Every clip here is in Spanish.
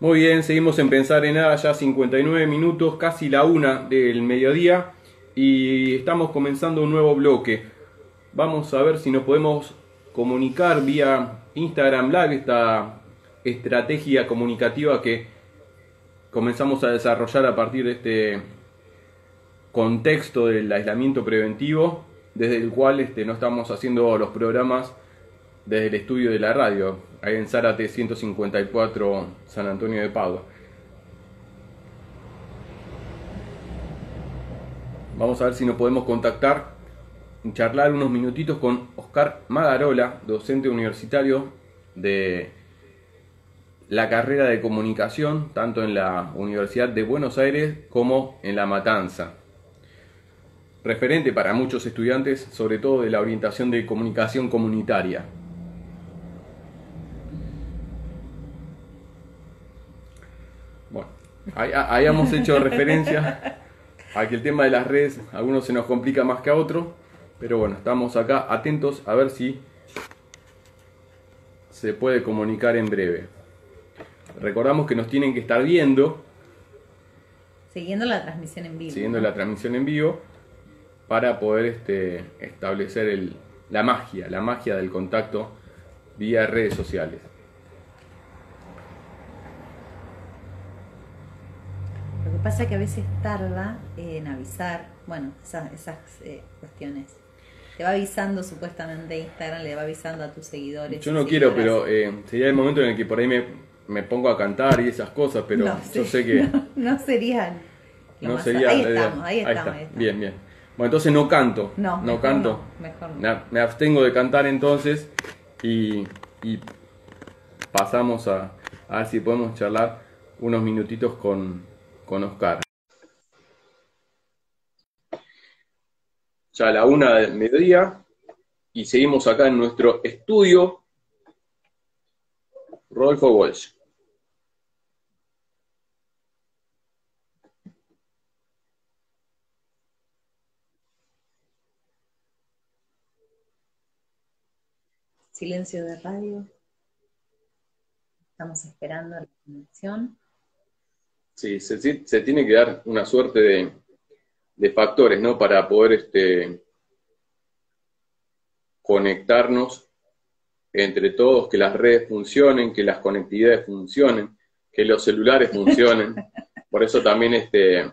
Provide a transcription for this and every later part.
Muy bien, seguimos en Pensar en Nada, ya 59 minutos, casi la una del mediodía y estamos comenzando un nuevo bloque. Vamos a ver si nos podemos comunicar vía Instagram Live, esta estrategia comunicativa que comenzamos a desarrollar a partir de este contexto del aislamiento preventivo, desde el cual este, no estamos haciendo los programas desde el estudio de la radio, ahí en Zárate 154 San Antonio de Padua. Vamos a ver si nos podemos contactar y charlar unos minutitos con Oscar Magarola, docente universitario de la carrera de comunicación, tanto en la Universidad de Buenos Aires como en La Matanza. Referente para muchos estudiantes, sobre todo de la orientación de comunicación comunitaria. Ahí, hemos hecho referencia a que el tema de las redes, a algunos se nos complica más que a otros, pero bueno, estamos acá atentos a ver si se puede comunicar en breve. Recordamos que nos tienen que estar viendo. Siguiendo la transmisión en vivo. Siguiendo la transmisión en vivo para poder este, establecer la magia, la magia del contacto vía redes sociales. Pasa que a veces tarda en avisar, bueno, esas, esas eh, cuestiones. Te va avisando supuestamente Instagram, le va avisando a tus seguidores. Yo no quiero, pero eh, sería el momento en el que por ahí me, me pongo a cantar y esas cosas, pero yo sé que... No, serían... No sería, ahí, estamos, ahí, estamos, Bien, bien. Bueno, entonces no canto. No, no canto. mejor no. Me abstengo de cantar entonces y, y pasamos a, a ver si podemos charlar unos minutitos con, con Oscar. Ya a la una del mediodía y seguimos acá en nuestro estudio. Rodolfo Walsh. Silencio de radio. Estamos esperando la conexión. Sí, se, tiene que dar una suerte de, factores, ¿no? Para poder este, conectarnos entre todos, que las redes funcionen, que las conectividades funcionen, que los celulares funcionen. Por eso también este,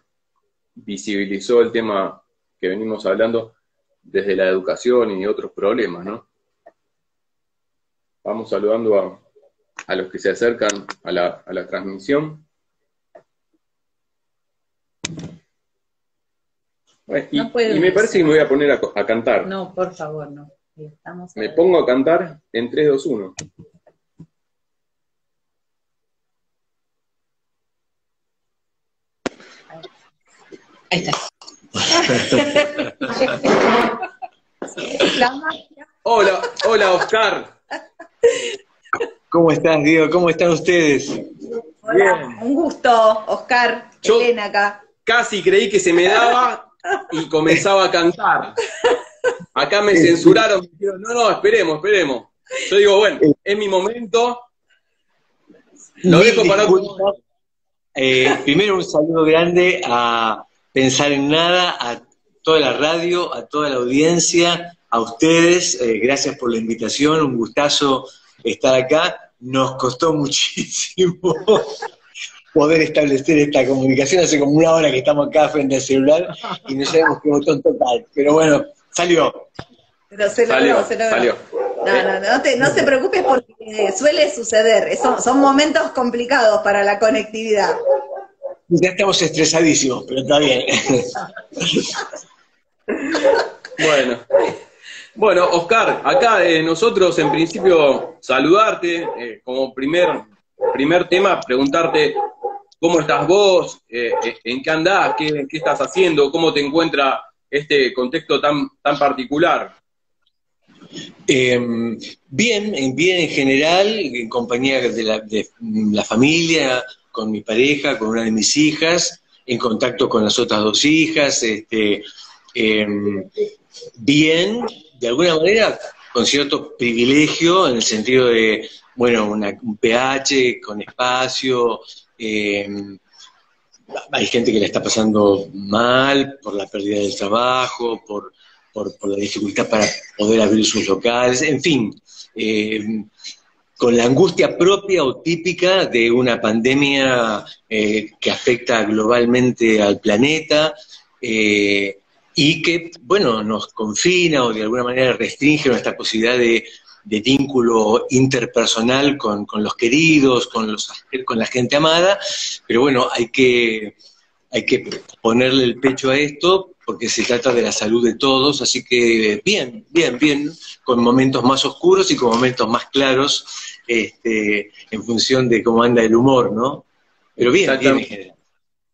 visibilizó el tema que venimos hablando desde la educación y otros problemas, ¿no? Vamos saludando a, los que se acercan a la, a la transmisión. Y, me parece que me voy a poner a, cantar. No, por favor, no. me pongo a cantar en 3, 2, 1. Ahí está. hola, hola Oscar. ¿Cómo estás, Diego? ¿Cómo están ustedes? Hola, un gusto, Oscar, Elena acá. Casi creí que se me daba y comenzaba a cantar. Acá me censuraron, no, no, esperemos, esperemos. Yo digo, bueno, es mi momento. Lo dejo para otro. Eh, primero un saludo grande a Pensar en Nada, a toda la radio, a toda la audiencia, a ustedes. Eh, gracias por la invitación, un gustazo estar acá. Nos costó muchísimo poder establecer esta comunicación. Hace como una hora que estamos acá frente al celular y no sabemos qué botón total. Pero bueno, salió. Pero se logró, se logró. No, no, no te, no se preocupes porque suele suceder. Son, son momentos complicados para la conectividad. Ya estamos estresadísimos, pero está bien. bueno. Bueno, Oscar, acá eh, nosotros en principio saludarte eh, como primer, primer tema, preguntarte ¿Cómo estás vos? Eh, eh, ¿En qué andás? ¿Qué, estás haciendo? ¿Cómo te encuentra este contexto tan, tan particular? Em, bien, bien en general, en compañía de la, familia, con mi pareja, con una de mis hijas, en contacto con las otras dos hijas, este, em, bien, de alguna manera con cierto privilegio en el sentido de, bueno, un pH con espacio. Eh, hay gente que le está pasando mal por la pérdida del trabajo, por, la dificultad para poder abrir sus locales, en fin, eh, con la angustia propia o típica de una pandemia eh, que afecta globalmente al planeta y que, bueno, nos confina o de alguna manera restringe nuestra posibilidad de, vínculo interpersonal con, los queridos, con, los, con la gente amada, pero bueno, hay que, hay que ponerle el pecho a esto porque se trata de la salud de todos, así que bien, bien, bien, con momentos más oscuros y con momentos más claros, este, en función de cómo anda el humor, ¿no? Pero bien, bien en general.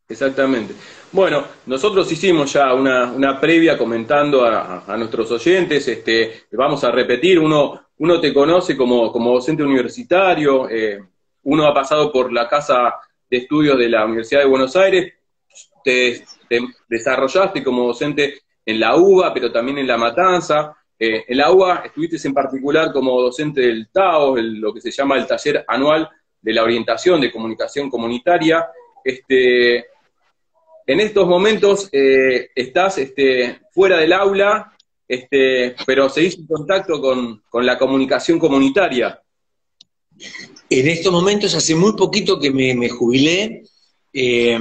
Exactamente. Bueno, nosotros hicimos ya una, previa comentando a, nuestros oyentes, este, vamos a repetir, uno, uno te conoce como, como docente universitario, eh, uno ha pasado por la Casa de Estudios de la Universidad de Buenos Aires, te, desarrollaste como docente en la UBA, pero también en La Matanza. Eh, en la UBA estuviste en particular como docente del TAO, lo que se llama el taller anual de la orientación de comunicación comunitaria. Este, en estos momentos eh, estás este, fuera del aula, este, pero seguís en contacto con, la comunicación comunitaria. En estos momentos, hace muy poquito que me, jubilé, eh,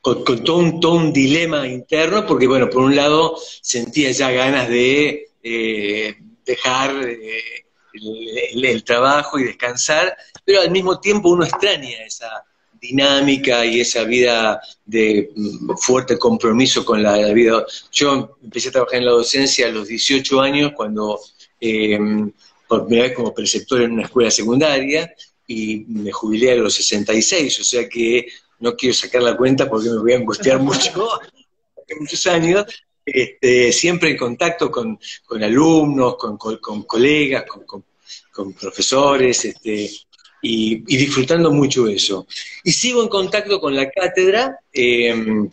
con, todo, un, dilema interno, porque, bueno, por un lado sentía ya ganas de eh, dejar eh, el, trabajo y descansar, pero al mismo tiempo uno extraña esa dinámica y esa vida de mm, fuerte compromiso con la, vida. Yo empecé a trabajar en la docencia a los 18 años, cuando eh, por primera vez como preceptor en una escuela secundaria, y me jubilé a los 66, o sea que no quiero sacar la cuenta porque me voy a angustiar mucho, muchos años, este, siempre en contacto con, alumnos, con, colegas, con, profesores, este, y, disfrutando mucho eso. Y sigo en contacto con la cátedra, em,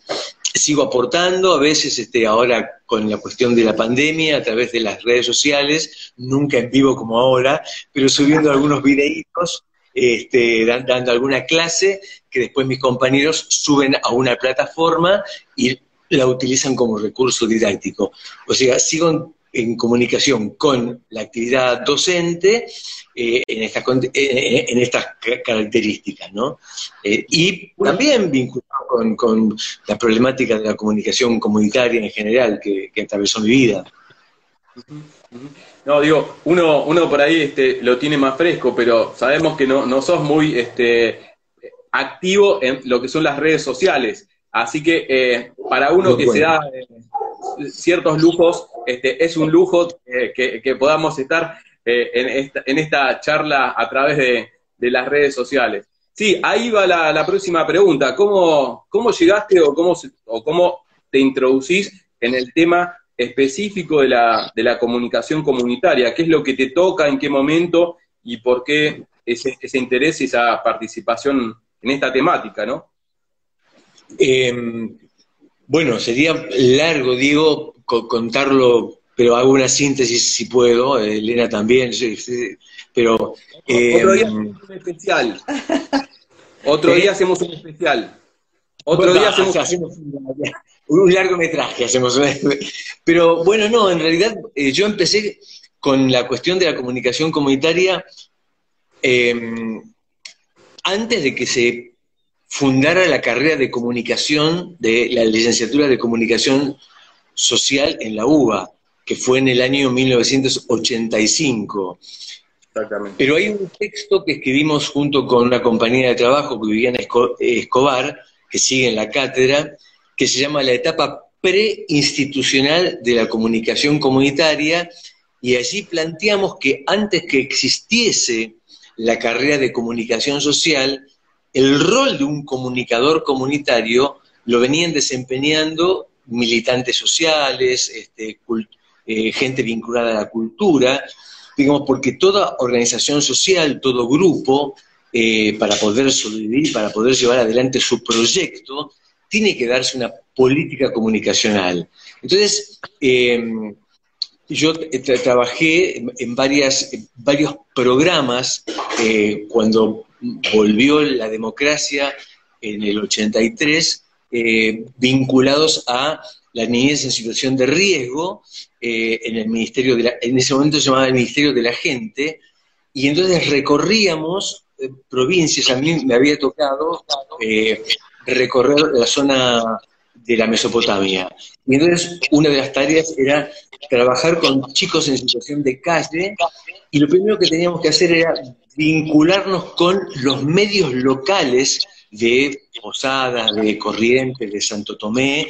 sigo aportando, a veces este, ahora con la cuestión de la pandemia, a través de las redes sociales, nunca en vivo como ahora, pero subiendo algunos videitos este, dando alguna clase que después mis compañeros suben a una plataforma y la utilizan como recurso didáctico. O sea, sigo en, comunicación con la actividad docente eh, en, estas características, ¿no? Eh, y también vinculado con, la problemática de la comunicación comunitaria en general que, que atravesó mi vida. No, digo, uno, uno por ahí este, lo tiene más fresco, pero sabemos que no, no sos muy este, activo en lo que son las redes sociales. Así que eh, para uno que se da eh, ciertos lujos, este, es un lujo eh, que, podamos estar en, esta, en esta charla a través de, las redes sociales. Sí, ahí va la, próxima pregunta. ¿Cómo, ¿Cómo llegaste o cómo, o cómo te introducís en el tema específico de la, de la comunicación comunitaria, qué es lo que te toca, en qué momento y por qué ese, ese interés y esa participación en esta temática, ¿no? Em, bueno, sería largo, digo, contarlo, pero hago una síntesis si puedo, Elena también, pero... Otro día em, hacemos un especial. Otro día hacemos un especial. Otro día hacemos, un largometraje, hacemos. Pero bueno, no, en realidad eh, yo empecé con la cuestión de la comunicación comunitaria antes de que se fundara la carrera de comunicación, de la licenciatura de comunicación social en la UBA, que fue en el año 1985. Pero hay un texto que escribimos junto con una compañía de trabajo que vivía en Escobar, que sigue en la cátedra, que se llama la etapa preinstitucional de la comunicación comunitaria, y allí planteamos que antes que existiese la carrera de comunicación social, el rol de un comunicador comunitario lo venían desempeñando militantes sociales, este, eh, gente vinculada a la cultura, digamos, porque toda organización social, todo grupo, eh, para poder sobrevivir, para poder llevar adelante su proyecto, tiene que darse una política comunicacional. Entonces, eh, yo trabajé en, varias, varios programas cuando volvió la democracia en el 83, eh, vinculados a la niñez en situación de riesgo eh, en el Ministerio de en ese momento se llamaba el Ministerio de la Gente, y entonces recorríamos provincias, a mí me había tocado recorrer la zona de la Mesopotamia. Y entonces una de las tareas era trabajar con chicos en situación de calle y lo primero que teníamos que hacer era vincularnos con los medios locales de Posada, de Corrientes, de Santo Tomé,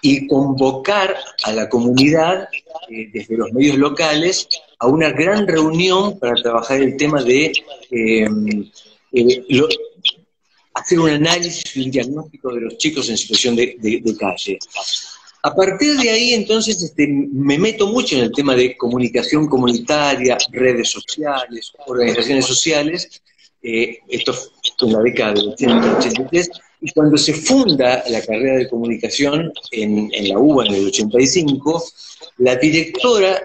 y convocar a la comunidad eh, desde los medios locales a una gran reunión para trabajar el tema de eh, eh, hacer un análisis y un diagnóstico de los chicos en situación de, calle. A partir de ahí, entonces, este, me meto mucho en el tema de comunicación comunitaria, redes sociales, organizaciones sociales. Eh, esto fue en la década del 83. Y cuando se funda la carrera de comunicación en, en la UBA en el 85, la directora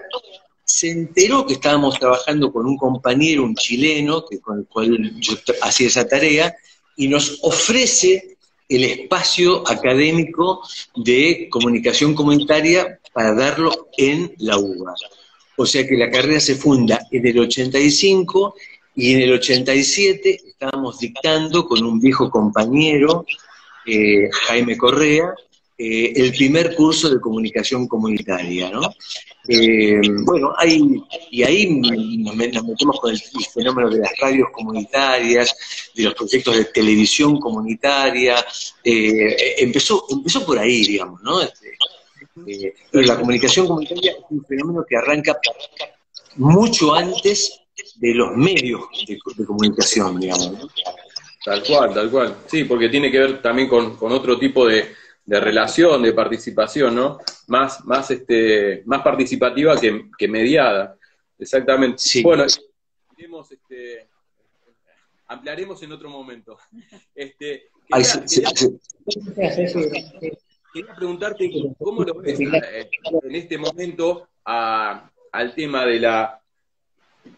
se enteró que estábamos trabajando con un compañero, un chileno, que, con el cual yo hacía esa tarea, y nos ofrece el espacio académico de comunicación comunitaria para darlo en la UBA. O sea que la carrera se funda en el 85 y en el 87 estábamos dictando con un viejo compañero, eh, Jaime Correa, eh, el primer curso de comunicación comunitaria, ¿no? Eh, bueno, hay, y ahí nos, metemos con el, fenómeno de las radios comunitarias, de los proyectos de televisión comunitaria, eh, empezó, empezó por ahí, digamos, ¿no? Este, pero la comunicación comunitaria es un fenómeno que arranca mucho antes de los medios de, comunicación, digamos. ¿no? Tal cual, tal cual. Sí, porque tiene que ver también con otro tipo de, de relación, de participación, ¿no? Más, más, este, más participativa que, mediada. Exactamente. Bueno, este, ampliaremos en otro momento. Este, quería, preguntarte cómo lo ves eh, en este momento al tema de la,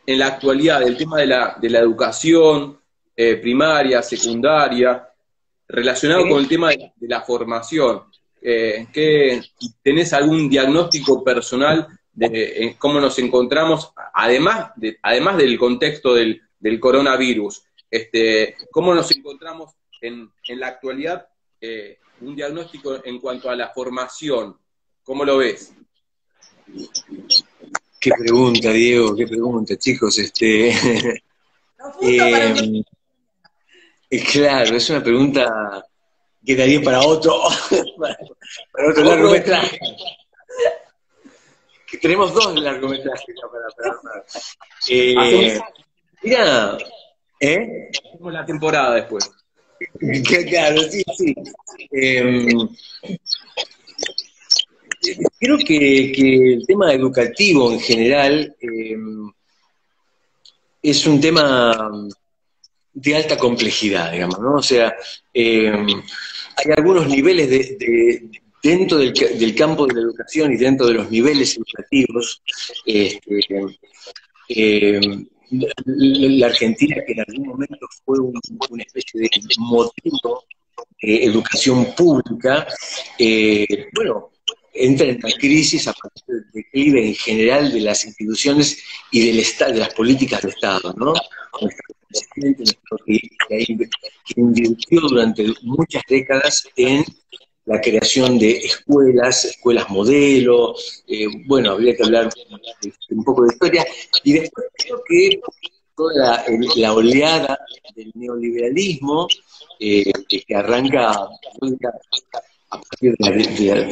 en la actualidad, el tema de la, de la educación eh, primaria, secundaria, relacionado con el tema de, la formación, eh, ¿tenés algún diagnóstico personal de cómo nos encontramos, además, de, además del contexto del, coronavirus? Este, ¿Cómo nos encontramos en, la actualidad? Eh, un diagnóstico en cuanto a la formación, ¿cómo lo ves? Qué pregunta, Diego, qué pregunta, chicos. Este, Claro, es una pregunta que daría para otro, para, otro largometraje. tenemos dos largometrajes para, para, eh, Mira, ¿eh? Tenemos la temporada después. Claro, sí, sí. Em, creo que, que, el tema educativo en general em, es un tema de alta complejidad, digamos, ¿no? O sea, eh, hay algunos niveles de, dentro del, campo de la educación y dentro de los niveles educativos, este, eh, la Argentina, que en algún momento fue una especie de modelo de educación pública, eh, bueno, entra en una crisis a partir del declive en general de las instituciones y del de las políticas de Estado, ¿no? que, invirtió durante muchas décadas en la creación de escuelas, escuelas modelo, eh, bueno, habría que hablar un poco de historia, y después creo que toda la, oleada del neoliberalismo, eh, que arranca a partir de la,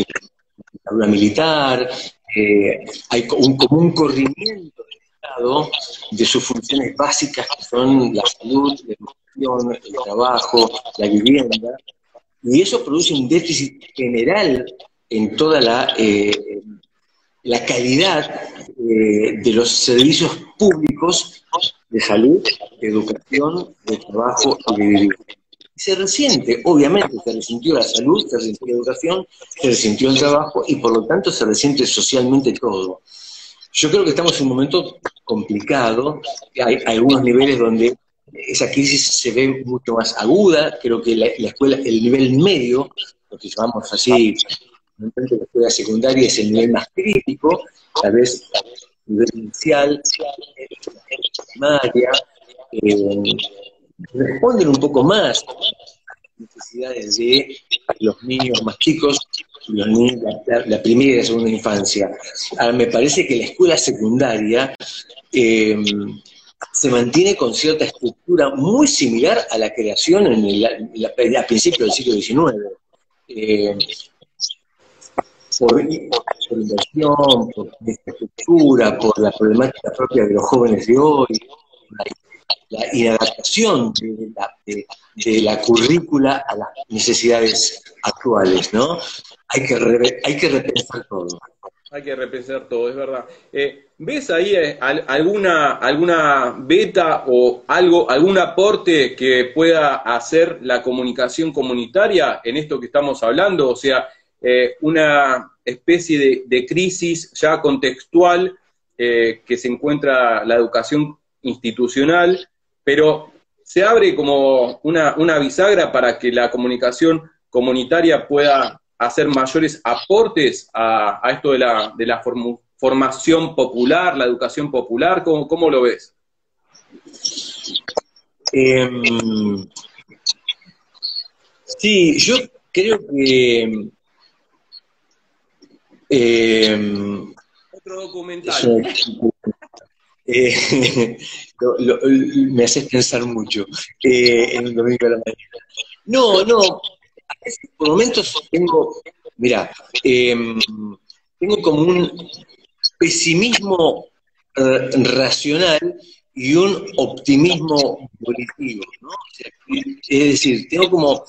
dictadura militar, eh, hay un, como un corrimiento de sus funciones básicas que son la salud, la educación, el trabajo, la vivienda, y eso produce un déficit general en toda la, eh, la calidad eh, de los servicios públicos de salud, de educación, de trabajo y de vivienda. Se resiente, obviamente, se resintió la salud, se resintió la educación, se resintió el trabajo y por lo tanto se resiente socialmente todo. yo creo que estamos en un momento complicado, hay, algunos niveles donde esa crisis se ve mucho más aguda, creo que la, escuela, el nivel medio, lo que llamamos así, la escuela secundaria es el nivel más crítico, tal vez el nivel inicial, primaria, eh, responden un poco más a las necesidades de los niños más chicos, los niños, la, primera y la segunda infancia. Ahora, me parece que la escuela secundaria eh, se mantiene con cierta estructura muy similar a la creación en el, a principios del siglo XIX. Eh, por, inversión, por estructura, por la problemática propia de los jóvenes de hoy, la inadaptación de la, de, la, currícula a las necesidades actuales, ¿no? Hay que, hay que repensar todo. Hay que repensar todo, es verdad. Eh, ¿Ves ahí eh, alguna, alguna beta o algo, algún aporte que pueda hacer la comunicación comunitaria en esto que estamos hablando? O sea, eh, una especie de, crisis ya contextual que se encuentra la educación institucional pero se abre como una, una bisagra para que la comunicación comunitaria pueda hacer mayores aportes a, esto de la, de la formación popular, la educación popular? ¿Cómo, cómo lo ves? Em, sí, yo creo que... Em, Otro documental. Eh, me haces pensar mucho eh, en un domingo de la mañana. No, no, por momentos tengo, mira, em, tengo como un pesimismo eh, racional y un optimismo volitivo, ¿no? es decir, tengo como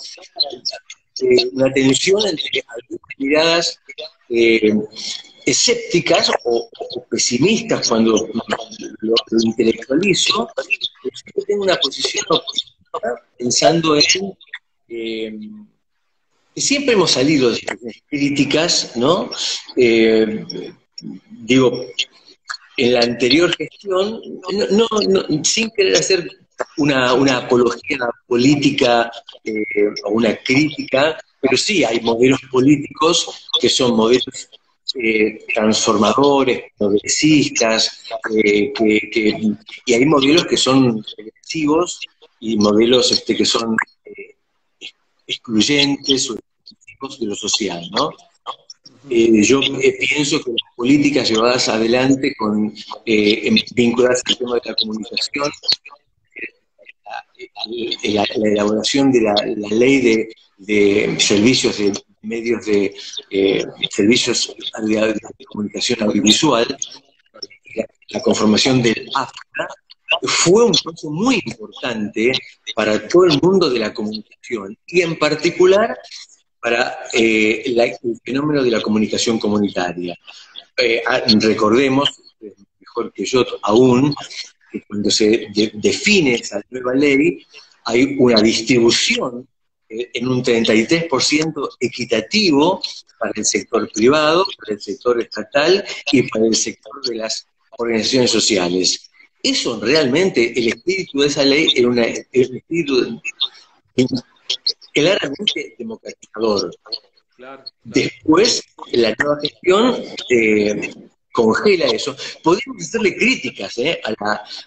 una tensión entre algunas miradas escépticas o, pesimistas cuando lo, intelectualizo, yo tengo una posición pensando en eh, que siempre hemos salido de críticas, ¿no? Eh, digo, en la anterior gestión, no, sin querer hacer una, apología política eh, o una crítica, pero sí hay modelos políticos que son modelos eh, transformadores, progresistas, eh, y hay modelos que son regresivos y modelos este, que son eh, excluyentes o exclusivos de lo social, ¿no? yo pienso que las políticas llevadas adelante con vinculadas al tema de la comunicación, la, elaboración de la, ley de servicios de medios de eh, servicios de, comunicación audiovisual, la, conformación del AFCA, fue un paso muy importante para todo el mundo de la comunicación y en particular para eh, el fenómeno de la comunicación comunitaria. Eh, ah, recordemos, mejor que yo aún, que cuando se define esa nueva ley, hay una distribución en un 33% equitativo para el sector privado, para el sector estatal y para el sector de las organizaciones sociales. Eso realmente, el espíritu de esa ley era un espíritu claramente democratizador. Después, la nueva gestión eh, congela eso. Podríamos hacerle críticas eh,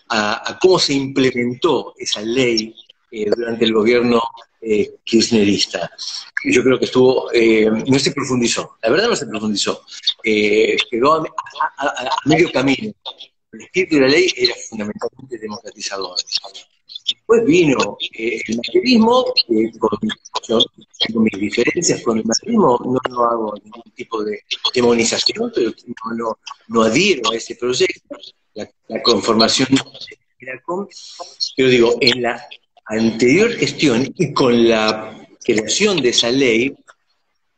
a, cómo se implementó esa ley durante el gobierno eh, kirchnerista. Yo creo que estuvo, eh, no se profundizó, la verdad no se profundizó, eh, quedó a, medio camino. El espíritu de la ley era fundamentalmente democratizador. Después vino eh, el materialismo, con, yo tengo mis diferencias con el materialismo, no, no hago ningún tipo de demonización, pero no, no, adhiero a ese proyecto, la, la conformación de la pero digo, en la anterior gestión y con la creación de esa ley,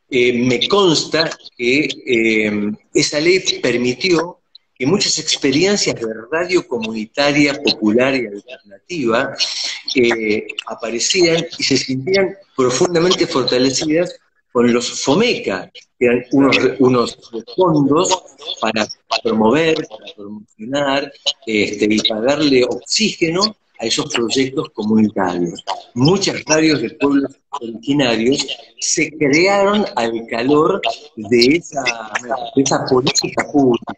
eh, me consta que eh, esa ley permitió que muchas experiencias de radio comunitaria, popular y alternativa eh, aparecieran y se sintieran profundamente fortalecidas con los FOMECA, que eran unos, unos fondos para promover, para promocionar este, y para darle oxígeno a esos proyectos comunitarios. Muchas radios de pueblos originarios se crearon al calor de esa, esa política pública.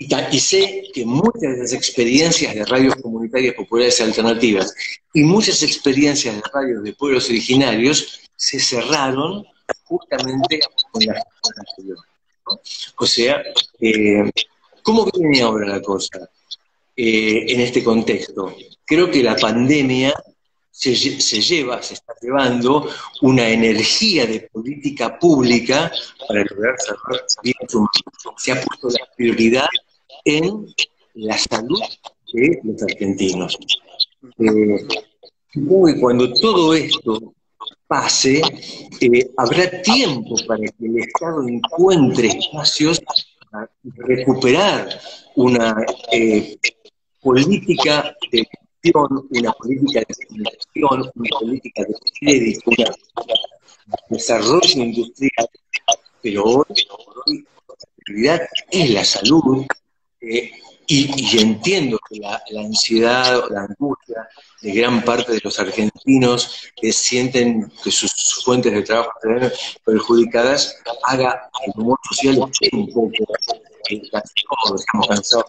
Y, sé que muchas de las experiencias de radios comunitarias populares alternativas y muchas experiencias de radios de pueblos originarios se cerraron justamente con la anterior. O sea, eh, ¿cómo viene ahora la cosa eh, en este contexto? Creo que la pandemia se, lleva, se está llevando una energía de política pública para lograr salvar vidas Se ha puesto la prioridad en la salud de los argentinos. Eh, cuando todo esto pase, eh, habrá tiempo para que el Estado encuentre espacios para recuperar una eh, política de gestión, una política de comunicación, una política de crédito, desarrollo industrial, pero hoy, hoy la prioridad es la salud, eh, y, entiendo que la, ansiedad o la angustia de gran parte de los argentinos que sienten que sus fuentes de trabajo están perjudicadas haga el humor social un poco eh, estamos cansados.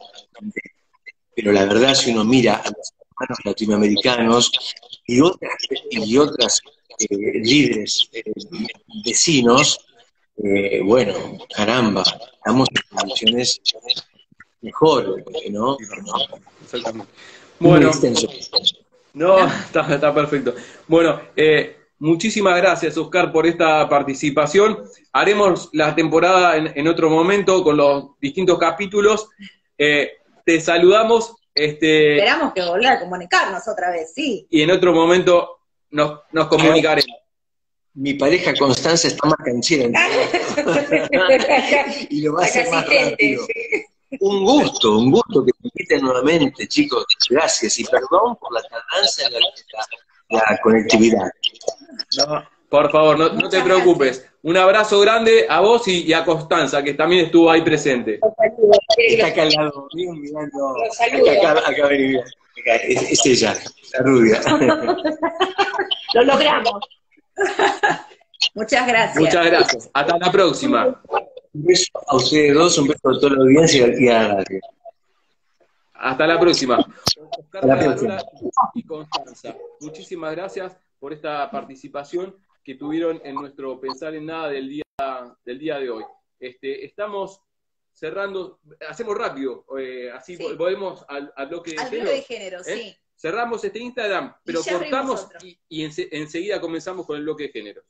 Pero la verdad, si uno mira a los hermanos latinoamericanos y otras, y otras eh, líderes vecinos, bueno, caramba, estamos en condiciones mejor, ¿no? Exactamente. Bueno, no, está, perfecto. Bueno, eh, muchísimas gracias, Oscar, por esta participación. Haremos la temporada en, otro momento con los distintos capítulos. Eh, te saludamos. Este, Esperamos que volver a comunicarnos otra vez, sí. Y en otro momento nos, nos comunicaremos. Mi pareja Constanza está más canchera. y lo va a hacer más rápido. Un gusto, un gusto que me inviten nuevamente, chicos. Gracias y perdón por la tardanza en la, conectividad. por favor, no, te preocupes. Un abrazo grande a vos y, a Constanza, que también estuvo ahí presente. Está acá al lado mío mirando. Acá, acá, acá, es, es ella, la rubia. Lo logramos. Muchas gracias. Muchas gracias. Hasta la próxima. Un beso a ustedes dos, un beso a toda la audiencia y a la radio. Hasta la próxima. Oscar la próxima. y Constanza, muchísimas gracias por esta participación que tuvieron en nuestro Pensar en Nada del día, del día de hoy. Este, estamos cerrando, hacemos rápido, eh, así volvemos al, bloque de género. de género, ¿eh? sí. Cerramos este Instagram, pero cortamos y, y enseguida comenzamos con el bloque de género.